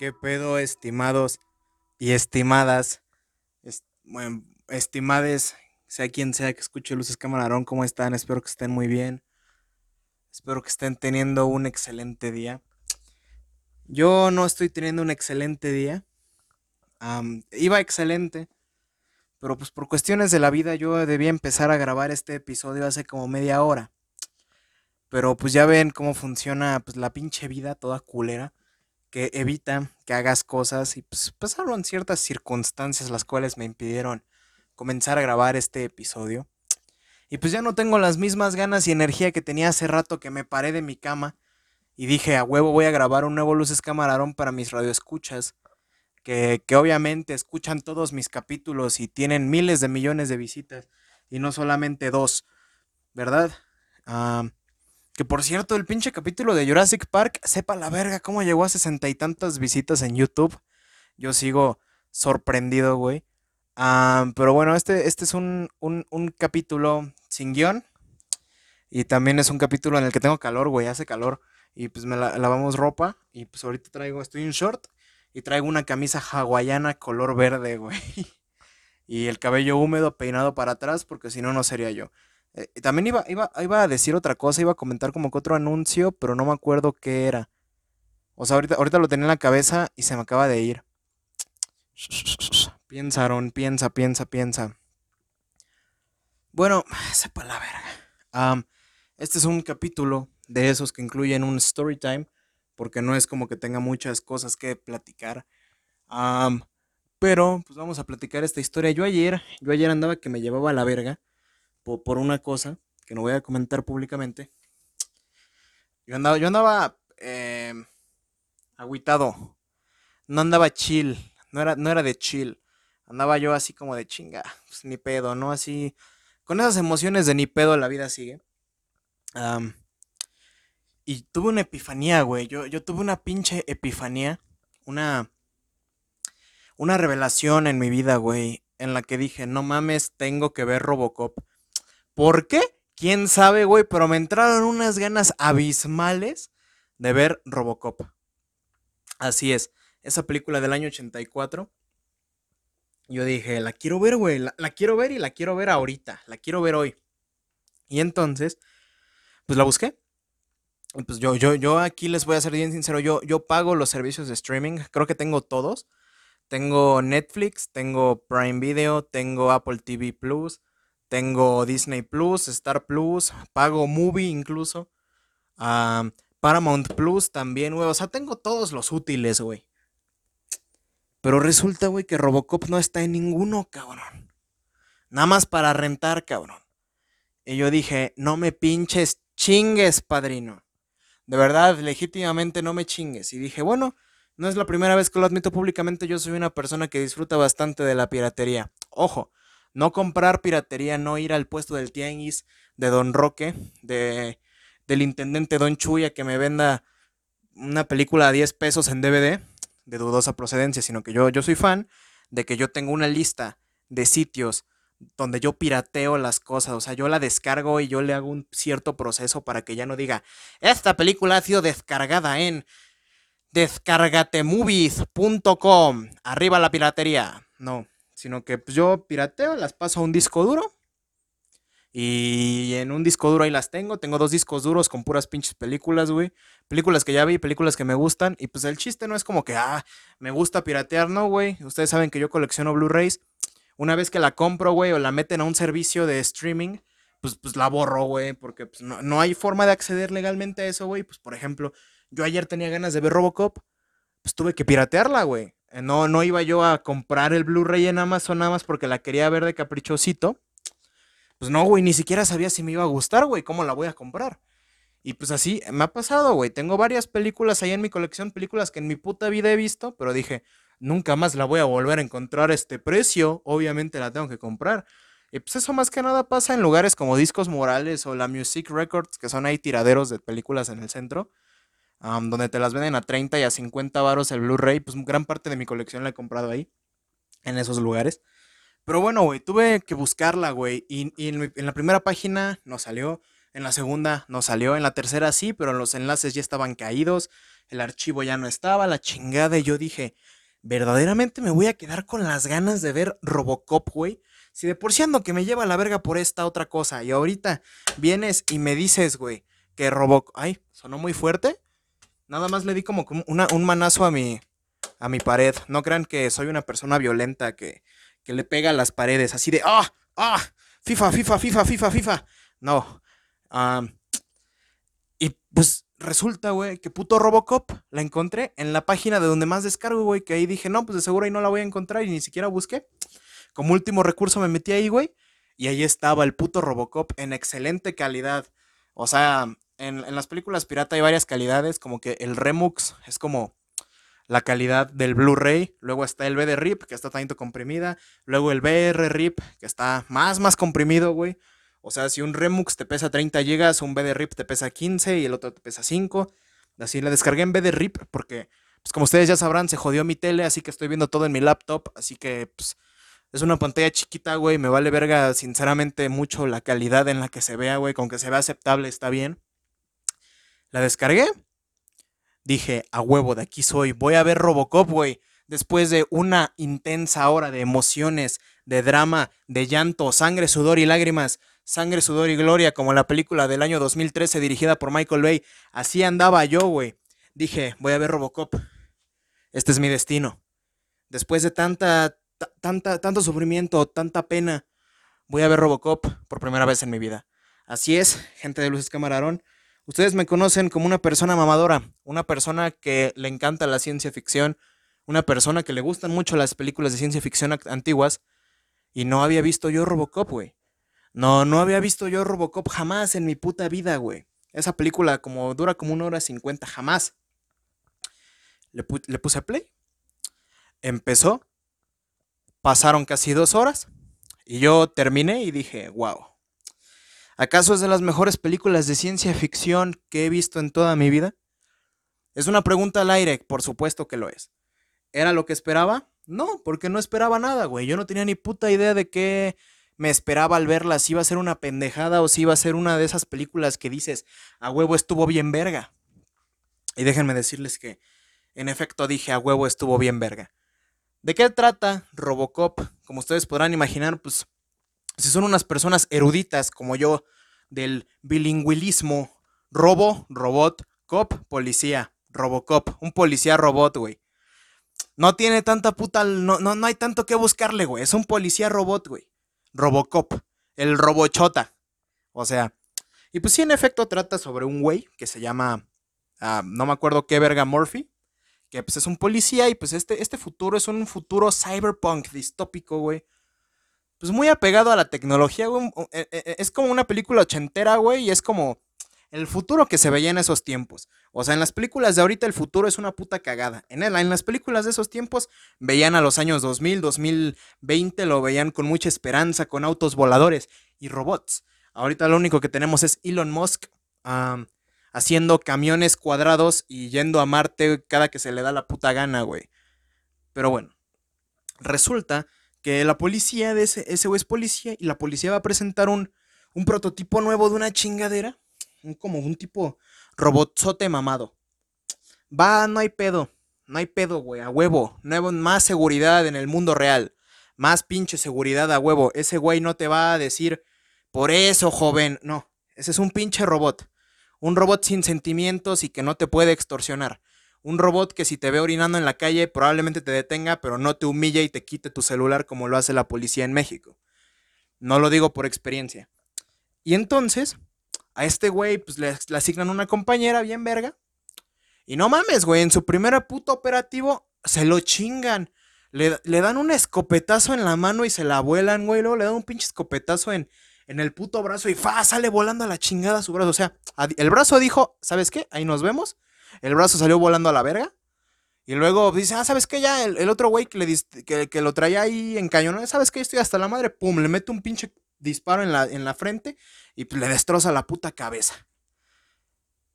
¿Qué pedo, estimados y estimadas? estimades, sea quien sea que escuche Luces Camarón, ¿cómo están? Espero que estén muy bien. Espero que estén teniendo un excelente día. Yo no estoy teniendo un excelente día. iba excelente. Pero pues por cuestiones de la vida yo debía empezar a grabar este episodio hace como media hora. Pero pues ya ven cómo funciona pues la pinche vida toda culera que evita que hagas cosas y pues pasaron ciertas circunstancias las cuales me impidieron comenzar a grabar este episodio. Y pues ya no tengo las mismas ganas y energía que tenía hace rato que me paré de mi cama y dije, a huevo voy a grabar un nuevo Luces Camarón para mis radioescuchas, que, que obviamente escuchan todos mis capítulos y tienen miles de millones de visitas y no solamente dos, ¿verdad? Ah... Que por cierto, el pinche capítulo de Jurassic Park, sepa la verga cómo llegó a sesenta y tantas visitas en YouTube. Yo sigo sorprendido, güey. Ah, pero bueno, este, este es un, capítulo sin guion. Y también es un capítulo en el que tengo calor, güey, hace calor. Y pues me lavamos ropa. Y pues ahorita traigo, estoy en short. Y traigo una camisa hawaiana color verde, güey. Y el cabello húmedo peinado para atrás porque si no, no sería yo. Eh, también iba, iba, iba a decir otra cosa, iba a comentar como que otro anuncio, pero no me acuerdo qué era. O sea, ahorita, ahorita lo tenía en la cabeza y se me acaba de ir. Piensa, Aaron, piensa, piensa, piensa. Bueno, sepa la verga. este es un capítulo de esos que incluyen un story time, porque no es como que tenga muchas cosas que platicar. pero, pues vamos a platicar esta historia. Yo ayer, yo ayer andaba que me llevaba a la verga por, una cosa que no voy a comentar públicamente. Yo andaba, yo andaba eh, agüitado. No andaba chill. No era, no era de chill. Andaba yo así como de chinga. Pues ni pedo, ¿no? Así. Con esas emociones de ni pedo la vida sigue. y tuve una epifanía, güey. Yo, yo tuve una pinche epifanía. Una. Una revelación en mi vida, güey. En la que dije, no mames, tengo que ver Robocop. ¿Por qué? ¿Quién sabe, güey? Pero me entraron unas ganas abismales de ver Robocop. Así es, esa película del año 84. Yo dije, la quiero ver, güey, la, quiero ver y la quiero ver ahorita, la quiero ver hoy. Y entonces, pues la busqué. Y pues yo, yo, yo aquí les voy a ser bien sincero, yo, yo pago los servicios de streaming, creo que tengo todos. Tengo Netflix, tengo Prime Video, tengo Apple TV Plus, tengo Disney Plus, Star Plus, pago Movie incluso. Paramount Plus también, güey. O sea, tengo todos los útiles, güey. Pero resulta, güey, que Robocop no está en ninguno, cabrón. Nada más para rentar, cabrón. Y yo dije, no me pinches chingues, padrino. De verdad, legítimamente no me chingues. Y dije, bueno, no es la primera vez que lo admito públicamente. Yo soy una persona que disfruta bastante de la piratería. Ojo, no comprar piratería, no ir al puesto del tianguis de Don Roque, de, del intendente Don Chuya que me venda una película a 10 pesos en DVD de dudosa procedencia, sino que yo, yo soy fan de que yo tengo una lista de sitios donde yo pirateo las cosas, o sea, yo la descargo y yo le hago un cierto proceso para que ya no diga, esta película ha sido descargada en descargatemovies.com, arriba la piratería. No, sino que pues, yo pirateo, las paso a un disco duro. Y en un disco duro ahí las tengo. Tengo dos discos duros con puras pinches películas, güey. Películas que ya vi, películas que me gustan. Y pues el chiste no es como que, ah, me gusta piratear, no, güey. Ustedes saben que yo colecciono Blu-rays. Una vez que la compro, güey, o la meten a un servicio de streaming, pues, pues la borro, güey. Porque pues, no, no hay forma de acceder legalmente a eso, güey. Pues por ejemplo, yo ayer tenía ganas de ver Robocop. Pues tuve que piratearla, güey. Eh, no, no iba yo a comprar el Blu-ray en Amazon nada más porque la quería ver de caprichosito. Pues no, güey, ni siquiera sabía si me iba a gustar, güey, cómo la voy a comprar. Y pues así me ha pasado, güey. Tengo varias películas ahí en mi colección, películas que en mi puta vida he visto, pero dije, nunca más la voy a volver a encontrar a este precio. Obviamente la tengo que comprar. Y pues eso más que nada pasa en lugares como Discos Morales o la Music Records, que son ahí tiraderos de películas en el centro donde te las venden a 30 y a 50 varos el Blu-ray, pues gran parte de mi colección la he comprado ahí, en esos lugares. Pero bueno, güey, tuve que buscarla, güey, y, en, la primera página no salió, en la segunda no salió, en la tercera sí, pero los enlaces ya estaban caídos, el archivo ya no estaba, la chingada, y yo dije, verdaderamente me voy a quedar con las ganas de ver Robocop, güey. Si de por sí ando que me lleva la verga por esta otra cosa, y ahorita vienes y me dices, güey, que Robocop... Ay, sonó muy fuerte. Nada más le di como un manazo a mi, a mi pared. No crean que soy una persona violenta que, que le pega a las paredes, así de, ¡ah! ¡ah! FIFA, FIFA, FIFA, FIFA, FIFA. No. y pues resulta, güey, que puto Robocop la encontré en la página de donde más descargo, güey, que ahí dije, no, pues de seguro ahí no la voy a encontrar y ni siquiera busqué. Como último recurso me metí ahí, güey, y ahí estaba el puto Robocop en excelente calidad. O sea, en, en las películas pirata hay varias calidades, como que el Remux es como la calidad del Blu-ray, luego está el BD RIP, que está tanto comprimida, luego el BR RIP, que está más, más comprimido, güey. O sea, si un Remux te pesa 30 GB, un BD RIP te pesa 15 y el otro te pesa 5. Así la descargué en BD RIP porque, pues como ustedes ya sabrán, se jodió mi tele, así que estoy viendo todo en mi laptop, así que, pues, es una pantalla chiquita, güey, me vale verga, sinceramente, mucho la calidad en la que se vea, güey, con que se vea aceptable está bien. La descargué dije, a huevo, de aquí soy, voy a ver Robocop, güey. Después de una intensa hora de emociones, de drama, de llanto, sangre, sudor y lágrimas, sangre, sudor y gloria, como la película del año 2013 dirigida por Michael Bay, así andaba yo, güey. Dije, voy a ver Robocop. Este es mi destino. Después de tanta, tanta, tanto sufrimiento, tanta pena, voy a ver Robocop por primera vez en mi vida. Así es, gente de Luces Camarón. Ustedes me conocen como una persona mamadora, una persona que le encanta la ciencia ficción, una persona que le gustan mucho las películas de ciencia ficción antiguas y no había visto yo Robocop, güey. No, no había visto yo Robocop jamás en mi puta vida, güey. Esa película como dura como una hora cincuenta, jamás. Le, le puse play. Empezó. Pasaron casi dos horas. Y yo terminé y dije, wow. ¿Acaso es de las mejores películas de ciencia ficción que he visto en toda mi vida? Es una pregunta al aire, por supuesto que lo es. ¿Era lo que esperaba? No, porque no esperaba nada, güey. Yo no tenía ni puta idea de qué me esperaba al verla, si iba a ser una pendejada o si iba a ser una de esas películas que dices, a huevo estuvo bien verga. Y déjenme decirles que, en efecto, dije, a huevo estuvo bien verga. ¿De qué trata Robocop? Como ustedes podrán imaginar, pues si son unas personas eruditas como yo del bilingüismo, robo, robot, cop, policía, robocop, un policía robot, güey. No tiene tanta puta, no, no, no hay tanto que buscarle, güey. Es un policía robot, güey. Robocop, el robochota. O sea, y pues sí, en efecto trata sobre un güey que se llama, ah, no me acuerdo qué verga, Murphy, que pues es un policía y pues este, este futuro es un futuro cyberpunk distópico, güey pues muy apegado a la tecnología, güey. E, e, e, es como una película ochentera, güey, y es como el futuro que se veía en esos tiempos. O sea, en las películas de ahorita el futuro es una puta cagada. En, en las películas de esos tiempos veían a los años 2000, 2020, lo veían con mucha esperanza, con autos voladores y robots. Ahorita lo único que tenemos es Elon Musk haciendo camiones cuadrados y yendo a Marte cada que se le da la puta gana, güey. Pero bueno, resulta que la policía de ese, ese güey es policía y la policía va a presentar un, un prototipo nuevo de una chingadera, un, como un tipo robotzote mamado. Va, no hay pedo, no hay pedo, güey, a huevo, nuevo, más seguridad en el mundo real, más pinche seguridad a huevo. Ese güey no te va a decir, por eso, joven, no, ese es un pinche robot. Un robot sin sentimientos y que no te puede extorsionar. Un robot que si te ve orinando en la calle probablemente te detenga, pero no te humilla y te quite tu celular como lo hace la policía en México. No lo digo por experiencia. Y entonces, a este güey pues le, asignan una compañera bien verga. Y no mames, güey, en su primer puto operativo se lo chingan. Le, dan un escopetazo en la mano y se la vuelan, güey. Luego le dan un pinche escopetazo en, en el puto brazo y fa, sale volando a la chingada su brazo. O sea, el brazo dijo, ¿sabes qué? Ahí nos vemos el brazo salió volando a la verga. Y luego dice, ah, ¿sabes qué? Ya el, otro güey que, que, que, lo traía ahí en cañón, ¿sabes qué? Estoy hasta la madre, pum, le mete un pinche disparo en la, en la frente y le destroza la puta cabeza.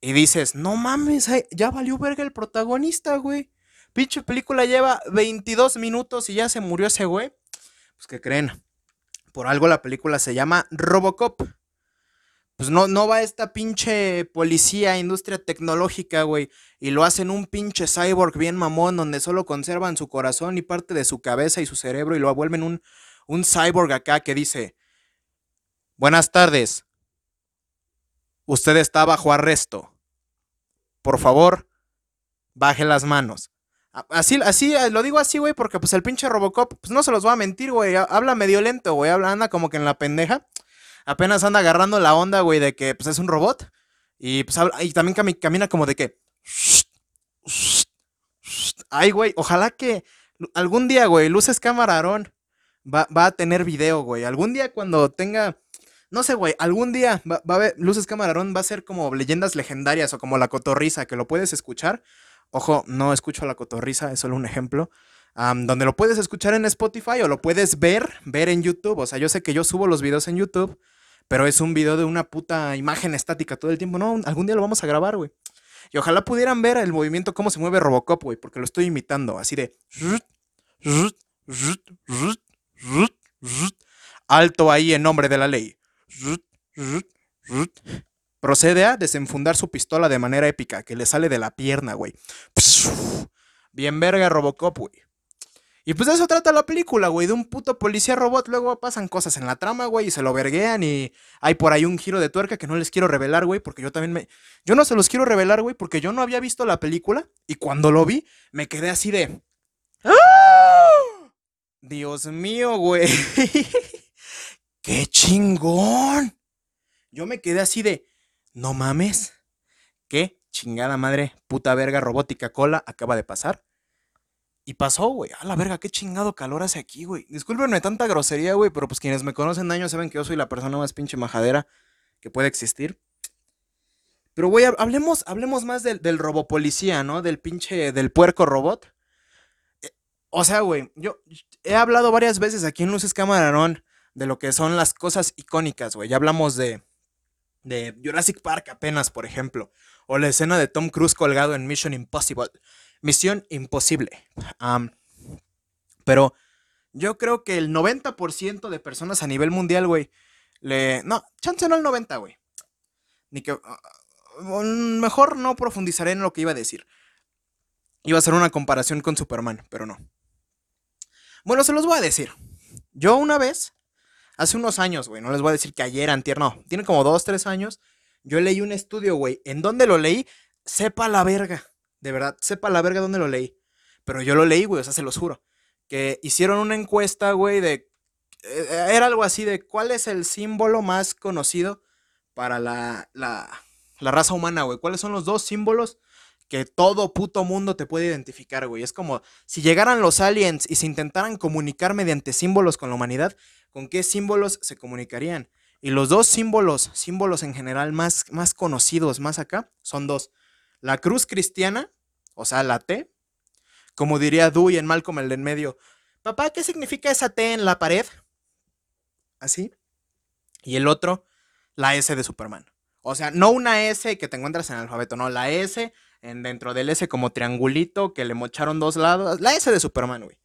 Y dices, no mames, ya valió verga el protagonista, güey. Pinche película lleva 22 minutos y ya se murió ese güey. Pues que creen, por algo la película se llama Robocop. Pues no, no va esta pinche policía, industria tecnológica, güey, y lo hacen un pinche cyborg bien mamón, donde solo conservan su corazón y parte de su cabeza y su cerebro y lo vuelven un, un cyborg acá que dice, buenas tardes, usted está bajo arresto. Por favor, baje las manos. Así, así, eh, lo digo así, güey, porque pues el pinche Robocop, pues no se los va a mentir, güey, habla medio lento, güey, habla, anda como que en la pendeja apenas anda agarrando la onda, güey, de que pues es un robot. Y pues y también camina como de que. Ay, güey, ojalá que algún día, güey, Luces Camarón va, va a tener video, güey. Algún día cuando tenga. No sé, güey, algún día va, a haber. Luces Camarón va a ser como leyendas legendarias o como la cotorriza, que lo puedes escuchar. Ojo, no escucho la cotorriza, es solo un ejemplo. donde lo puedes escuchar en Spotify o lo puedes ver, ver en YouTube. O sea, yo sé que yo subo los videos en YouTube pero es un video de una puta imagen estática todo el tiempo. No, algún día lo vamos a grabar, güey. Y ojalá pudieran ver el movimiento, cómo se mueve Robocop, güey, porque lo estoy imitando, así de... Alto ahí en nombre de la ley. Procede a desenfundar su pistola de manera épica, que le sale de la pierna, güey. Bien verga Robocop, güey. Y pues de eso trata la película, güey, de un puto policía robot. Luego pasan cosas en la trama, güey, y se lo verguean y hay por ahí un giro de tuerca que no les quiero revelar, güey, porque yo también me... Yo no se los quiero revelar, güey, porque yo no había visto la película y cuando lo vi me quedé así de... ¡Ah! Dios mío, güey. ¡Qué chingón! Yo me quedé así de... No mames. ¿Qué chingada madre puta verga robótica cola acaba de pasar? Y pasó, güey. A la verga, qué chingado calor hace aquí, güey. Discúlpenme tanta grosería, güey, pero pues quienes me conocen años saben que yo soy la persona más pinche majadera que puede existir. Pero, güey, hablemos, hablemos más del, del robopolicía, ¿no? Del pinche, del puerco robot. Eh, o sea, güey, yo he hablado varias veces aquí en Luces Camarón de lo que son las cosas icónicas, güey. Ya hablamos de, de Jurassic Park apenas, por ejemplo. O la escena de Tom Cruise colgado en Mission Impossible. Misión imposible. pero yo creo que el 90% de personas a nivel mundial, güey, le... No, chance no el 90, güey. Ni que... Mejor no profundizaré en lo que iba a decir. Iba a hacer una comparación con Superman, pero no. Bueno, se los voy a decir. Yo una vez, hace unos años, güey, no les voy a decir que ayer, antier, no. Tiene como dos, tres años. Yo leí un estudio, güey. ¿En dónde lo leí? Sepa la verga. De verdad, sepa la verga dónde lo leí. Pero yo lo leí, güey, o sea, se los juro. Que hicieron una encuesta, güey, de... Eh, era algo así de cuál es el símbolo más conocido para la, la, la raza humana, güey. ¿Cuáles son los dos símbolos que todo puto mundo te puede identificar, güey? Es como si llegaran los aliens y se intentaran comunicar mediante símbolos con la humanidad, ¿con qué símbolos se comunicarían? Y los dos símbolos, símbolos en general más, más conocidos, más acá, son dos. La cruz cristiana o sea, la T. Como diría Dewey en Malcolm el de en medio, papá, ¿qué significa esa T en la pared? Así. Y el otro, la S de Superman. O sea, no una S que te encuentras en el alfabeto, no, la S en dentro del S como triangulito que le mocharon dos lados. La S de Superman, güey.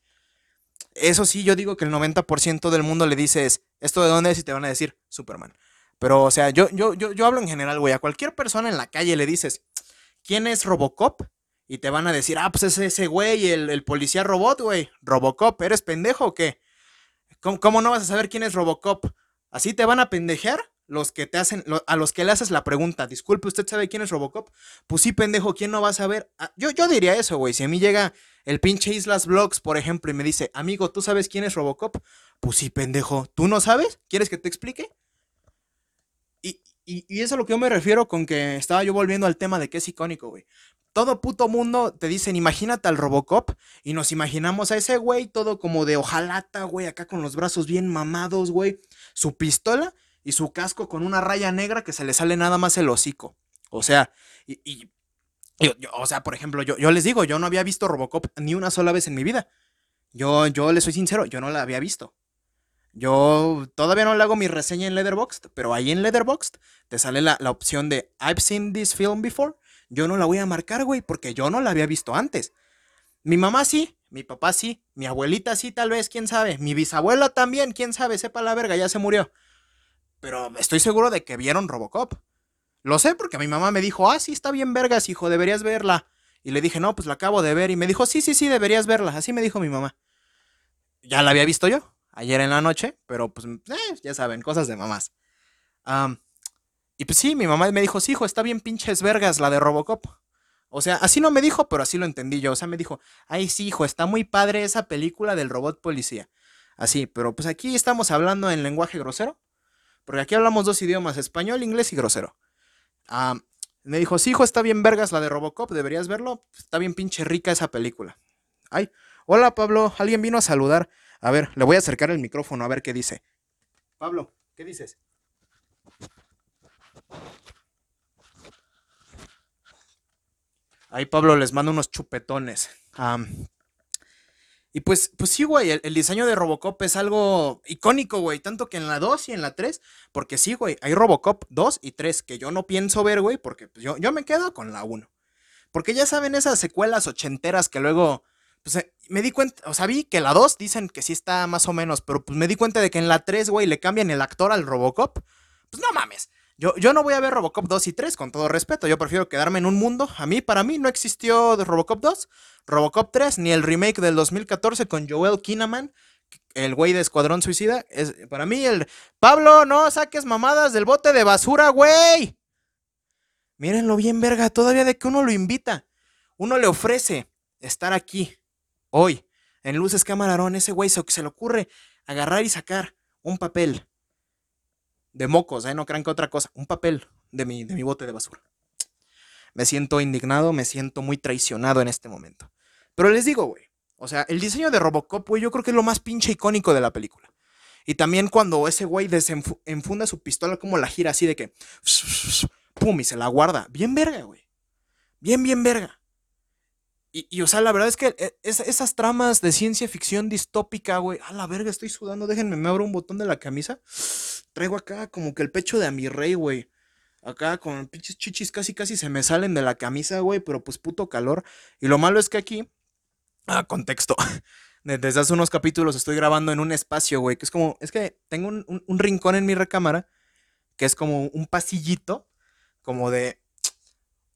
Eso sí, yo digo que el 90% del mundo le dices, ¿esto de dónde es? Y te van a decir, Superman. Pero, o sea, yo, yo, yo, yo hablo en general, güey. A cualquier persona en la calle le dices, ¿quién es Robocop? y te van a decir, ah, pues es ese güey, el, el policía robot, güey. Robocop, ¿eres pendejo o qué? ¿Cómo, no vas a saber quién es Robocop? ¿Así te van a pendejear? Los que te hacen, a los que le haces la pregunta, disculpe, ¿usted sabe quién es Robocop? Pues sí, pendejo, ¿quién no va a saber? Ah, yo, yo diría eso, güey. Si a mí llega el pinche Islas Vlogs, por ejemplo, y me dice, amigo, ¿tú sabes quién es Robocop? Pues sí, pendejo, ¿tú no sabes? ¿Quieres que te explique? Y, y, y, eso es a lo que yo me refiero con que estaba yo volviendo al tema de que es icónico, güey todo puto mundo te dicen, imagínate al Robocop, y nos imaginamos a ese güey todo como de ojalata, güey, acá con los brazos bien mamados, güey, su pistola y su casco con una raya negra que se le sale nada más el hocico. O sea, y, o sea, por ejemplo, yo, yo les digo, yo no había visto Robocop ni una sola vez en mi vida. Yo, yo le soy sincero, yo no la había visto. Yo todavía no le hago mi reseña en Letterboxd, pero ahí en Letterboxd te sale la, la opción de I've seen this film before yo no la voy a marcar, güey, porque yo no la había visto antes. Mi mamá sí, mi papá sí, mi abuelita sí, tal vez, quién sabe. Mi bisabuela también, quién sabe, sepa la verga, ya se murió. Pero estoy seguro de que vieron Robocop. Lo sé porque mi mamá me dijo, ah, sí, está bien vergas, hijo, deberías verla. Y le dije, no, pues la acabo de ver. Y me dijo, sí, sí, sí, deberías verla. Así me dijo mi mamá. Ya la había visto yo, ayer en la noche, pero pues, eh, ya saben, cosas de mamás. y pues sí, mi mamá me dijo, sí, hijo, está bien pinches vergas la de Robocop. O sea, así no me dijo, pero así lo entendí yo. O sea, me dijo, ay, sí, hijo, está muy padre esa película del robot policía. Así, pero pues aquí estamos hablando en lenguaje grosero. Porque aquí hablamos dos idiomas, español, inglés y grosero. me dijo, sí, hijo, está bien vergas la de Robocop, deberías verlo. Está bien pinche rica esa película. Ay, hola Pablo, alguien vino a saludar. A ver, le voy a acercar el micrófono a ver qué dice. Pablo, ¿qué dices? Ahí Pablo les manda unos chupetones. Y pues, pues sí, güey, el, diseño de Robocop es algo icónico, güey. Tanto que en la 2 y en la 3. Porque sí, güey, hay Robocop 2 y 3 que yo no pienso ver, güey, porque pues, yo, yo me quedo con la 1. Porque ya saben esas secuelas ochenteras que luego... Pues eh, me di cuenta, o sea, vi que la 2 dicen que sí está más o menos, pero pues me di cuenta de que en la 3, güey, le cambian el actor al Robocop. Pues no mames. Yo, no voy a ver Robocop 2 y 3, con todo respeto. Yo prefiero quedarme en un mundo. A mí, para mí, no existió Robocop 2, Robocop 3, ni el remake del 2014 con Joel Kinnaman, el güey de Escuadrón Suicida. Es, para mí, el. Pablo, no saques mamadas del bote de basura, güey. Mírenlo bien, verga. Todavía de que uno lo invita. Uno le ofrece estar aquí, hoy, en Luces Camarón. Ese güey se le ocurre agarrar y sacar un papel de mocos, ¿eh? No crean que otra cosa. Un papel de mi, de mi bote de basura. Me siento indignado, me siento muy traicionado en este momento. Pero les digo, güey. O sea, el diseño de Robocop, güey, yo creo que es lo más pinche icónico de la película. Y también cuando ese güey enfunda su pistola, como la gira así de que. Pum, y se la guarda. Bien verga, güey. Bien, bien verga. Y, o sea, la verdad es que eh, esas tramas de ciencia ficción distópica, güey. A la verga, estoy sudando. Déjenme, me abro un botón de la camisa. Traigo acá como que el pecho de a mi rey, güey. Acá con pinches chichis casi casi se me salen de la camisa, güey. Pero pues puto calor. Y lo malo es que aquí. Ah, contexto. Desde hace unos capítulos estoy grabando en un espacio, güey. Que es como. Es que tengo un rincón en mi recámara. Que es como un pasillito. Como de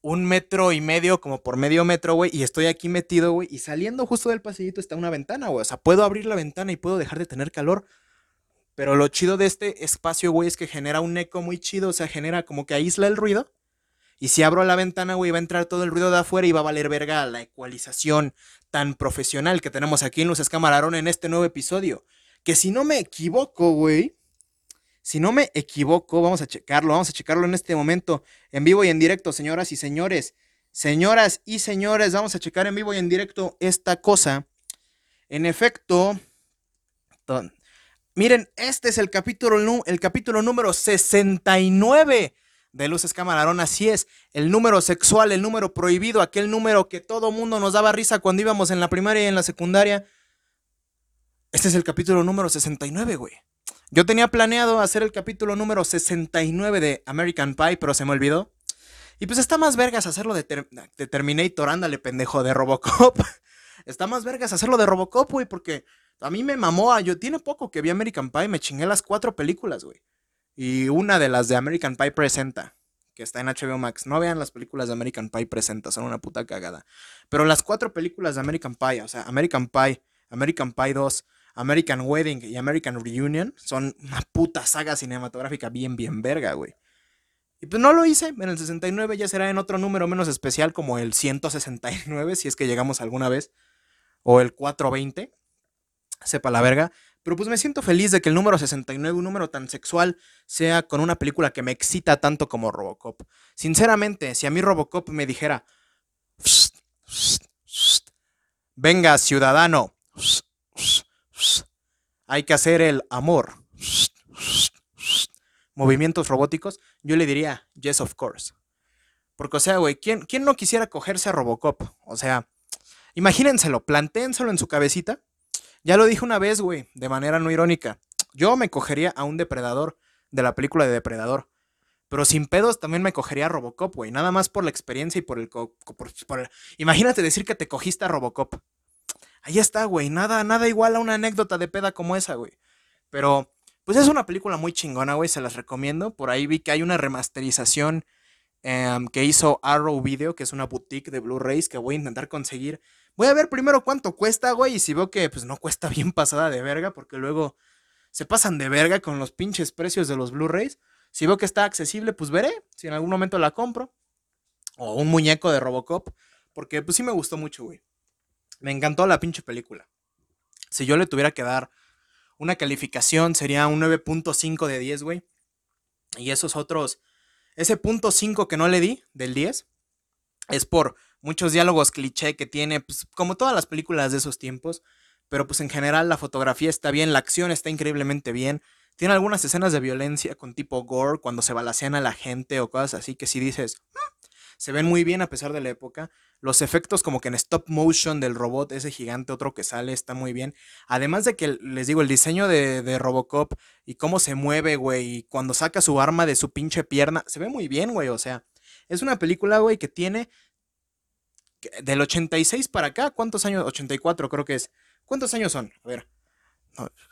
un metro y medio, como por medio metro, güey, y estoy aquí metido, güey, y saliendo justo del pasillito está una ventana, güey. O sea, puedo abrir la ventana y puedo dejar de tener calor. Pero lo chido de este espacio, güey, es que genera un eco muy chido, o sea, genera como que aísla el ruido. Y si abro la ventana, güey, va a entrar todo el ruido de afuera y va a valer verga la ecualización tan profesional que tenemos aquí en Luces Camarón en este nuevo episodio. Que si no me equivoco, güey, si no me equivoco, vamos a checarlo, vamos a checarlo en este momento, en vivo y en directo, señoras y señores. Señoras y señores, vamos a checar en vivo y en directo esta cosa. En efecto, miren, este es el capítulo, el capítulo número 69 de Luces Camarón. Así es, el número sexual, el número prohibido, aquel número que todo mundo nos daba risa cuando íbamos en la primaria y en la secundaria. Este es el capítulo número 69, güey. Yo tenía planeado hacer el capítulo número 69 de American Pie, pero se me olvidó. Y pues está más vergas hacerlo de, Terminator, ándale, pendejo, de Robocop. está más vergas hacerlo de Robocop, güey, porque a mí me mamó. Yo tiene poco que vi American Pie, me chingué las cuatro películas, güey. Y una de las de American Pie presenta, que está en HBO Max. No vean las películas de American Pie presenta, son una puta cagada. Pero las cuatro películas de American Pie, o sea, American Pie, American Pie 2, American Wedding y American Reunion son una puta saga cinematográfica bien, bien verga, güey. Y pues no lo hice, en el 69 ya será en otro número menos especial como el 169, si es que llegamos alguna vez, o el 420, sepa la verga. Pero pues me siento feliz de que el número 69, un número tan sexual, sea con una película que me excita tanto como Robocop. Sinceramente, si a mí Robocop me dijera, venga ciudadano, hay que hacer el amor. Movimientos robóticos, yo le diría, yes, of course. Porque, o sea, güey, ¿quién, ¿quién no quisiera cogerse a Robocop? O sea, imagínenselo, plantéenselo en su cabecita. Ya lo dije una vez, güey, de manera no irónica. Yo me cogería a un depredador de la película de Depredador. Pero sin pedos también me cogería a Robocop, güey. Nada más por la experiencia y por el, Imagínate decir que te cogiste a Robocop. Ahí está, güey. Nada, nada igual a una anécdota de peda como esa, güey. Pero, Pues es una película muy chingona, güey, se las recomiendo. Por ahí vi que hay una remasterización em, que hizo Arrow Video, que es una boutique de Blu-rays que voy a intentar conseguir. Voy a ver primero cuánto cuesta, güey, y si veo que pues no cuesta bien pasada de verga, porque luego se pasan de verga con los pinches precios de los Blu-rays. Si veo que está accesible, pues veré si en algún momento la compro. O un muñeco de Robocop, porque pues sí me gustó mucho, güey. Me encantó la pinche película. Si yo le tuviera que dar una calificación, sería un 9.5 de 10, güey. Y esos otros, ese punto 5 que no le di del 10, es por muchos diálogos cliché que tiene, pues como todas las películas de esos tiempos. Pero pues en general la fotografía está bien, la acción está increíblemente bien. Tiene algunas escenas de violencia con tipo gore, cuando se balacean a la gente o cosas así que si dices, mm", se ven muy bien a pesar de la época. Los efectos como que en stop motion del robot, ese gigante otro que sale, está muy bien. Además de que, les digo, el diseño de, de Robocop y cómo se mueve, güey, y cuando saca su arma de su pinche pierna, se ve muy bien, güey, o sea. Es una película, güey, que tiene del 86 para acá, ¿cuántos años? 84 creo que es. ¿Cuántos años son? A ver.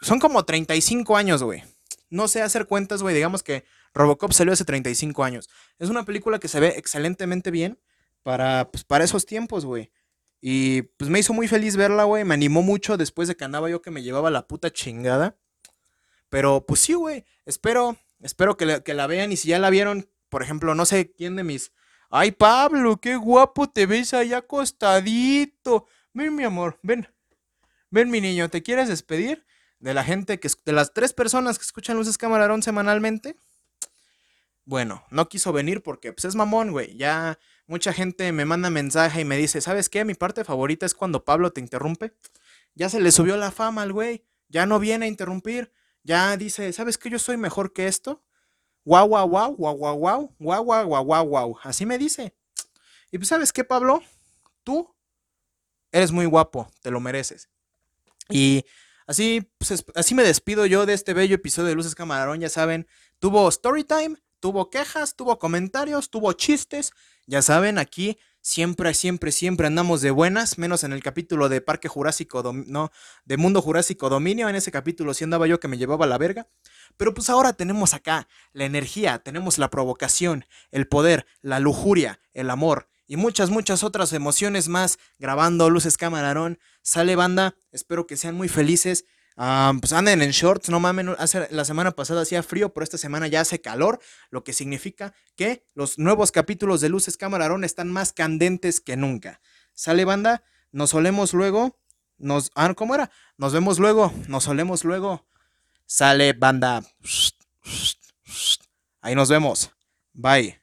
son como 35 años, güey. No sé hacer cuentas, güey. Digamos que Robocop salió hace 35 años. Es una película que se ve excelentemente bien para, pues, para esos tiempos, güey. Y pues me hizo muy feliz verla, güey. Me animó mucho después de que andaba yo que me llevaba la puta chingada. Pero pues sí, güey. Espero, espero que, que la vean. Y si ya la vieron, por ejemplo, no sé quién de mis... Ay, Pablo, qué guapo te ves allá acostadito. Ven, mi amor, ven. Ven, mi niño, ¿te quieres despedir de la gente que... de las tres personas que escuchan Luces Camarón semanalmente? Bueno, no quiso venir porque pues es mamón, güey. Ya mucha gente me manda mensaje y me dice, ¿sabes qué? Mi parte favorita es cuando Pablo te interrumpe. Ya se le subió la fama al güey. Ya no viene a interrumpir. Ya dice, ¿sabes qué? Yo soy mejor que esto. Guau, guau, guau, guau, guau, guau, guau, guau, guau, guau, guau. Así me dice. Y pues, ¿sabes qué, Pablo? Tú eres muy guapo, te lo mereces. Y así, pues, así me despido yo de este bello episodio de Luces Camarón. Ya saben, tuvo story time tuvo quejas, tuvo comentarios, tuvo chistes. Ya saben, aquí siempre, siempre, siempre andamos de buenas, menos en el capítulo de Parque Jurásico, no, de Mundo Jurásico Dominio. En ese capítulo sí andaba yo que me llevaba la verga. Pero pues ahora tenemos acá la energía, tenemos la provocación, el poder, la lujuria, el amor y muchas, muchas otras emociones más grabando Luces Camarón. Sale banda, espero que sean muy felices pues anden en shorts, no mames. Hace, la semana pasada hacía frío, pero esta semana ya hace calor, lo que significa que los nuevos capítulos de Luces Camarón están más candentes que nunca. Sale banda, nos solemos luego. Nos, ah, ¿cómo era? Nos vemos luego, nos solemos luego. Sale banda. Ahí nos vemos. Bye.